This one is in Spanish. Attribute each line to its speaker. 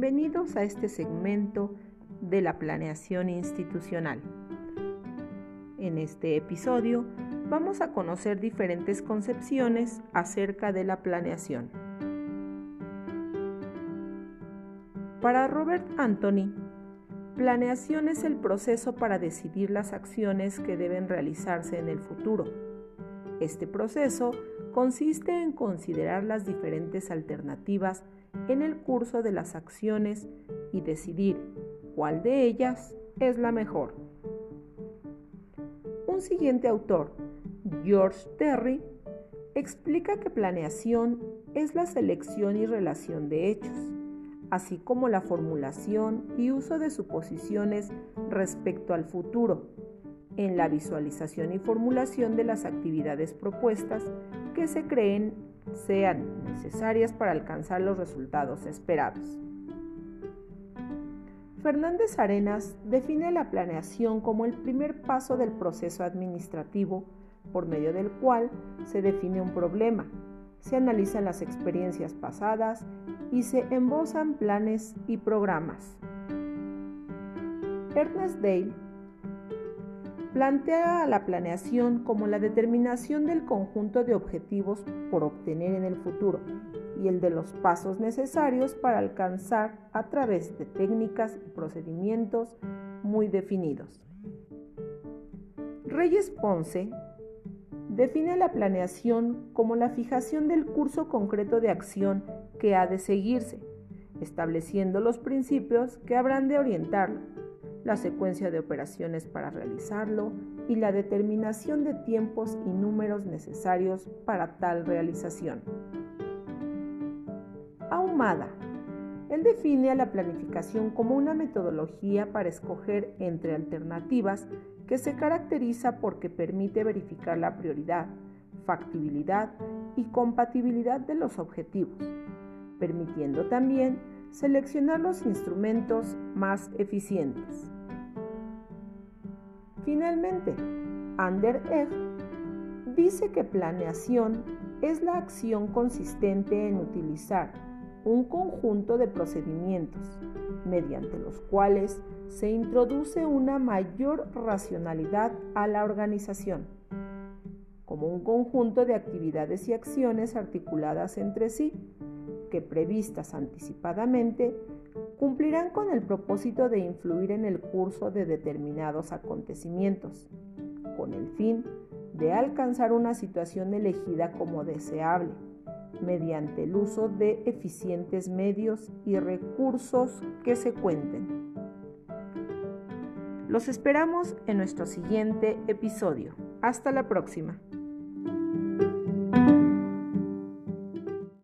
Speaker 1: Bienvenidos a este segmento de la planeación institucional. En este episodio vamos a conocer diferentes concepciones acerca de la planeación. Para Robert Anthony, planeación es el proceso para decidir las acciones que deben realizarse en el futuro. Este proceso consiste en considerar las diferentes alternativas en el curso de las acciones y decidir cuál de ellas es la mejor. Un siguiente autor, George Terry, explica que planeación es la selección y relación de hechos, así como la formulación y uso de suposiciones respecto al futuro, en la visualización y formulación de las actividades propuestas que se creen sean necesarias para alcanzar los resultados esperados. Fernández Arenas define la planeación como el primer paso del proceso administrativo por medio del cual se define un problema, se analizan las experiencias pasadas y se embozan planes y programas. Ernest Dale plantea la planeación como la determinación del conjunto de objetivos por obtener en el futuro y el de los pasos necesarios para alcanzar a través de técnicas y procedimientos muy definidos. Reyes Ponce define la planeación como la fijación del curso concreto de acción que ha de seguirse, estableciendo los principios que habrán de orientarlo la secuencia de operaciones para realizarlo y la determinación de tiempos y números necesarios para tal realización. Ahumada. Él define a la planificación como una metodología para escoger entre alternativas que se caracteriza porque permite verificar la prioridad, factibilidad y compatibilidad de los objetivos, permitiendo también seleccionar los instrumentos más eficientes. Finalmente, Ander Egg dice que planeación es la acción consistente en utilizar un conjunto de procedimientos mediante los cuales se introduce una mayor racionalidad a la organización, como un conjunto de actividades y acciones articuladas entre sí que previstas anticipadamente cumplirán con el propósito de influir en el curso de determinados acontecimientos, con el fin de alcanzar una situación elegida como deseable, mediante el uso de eficientes medios y recursos que se cuenten. Los esperamos en nuestro siguiente episodio. Hasta la próxima.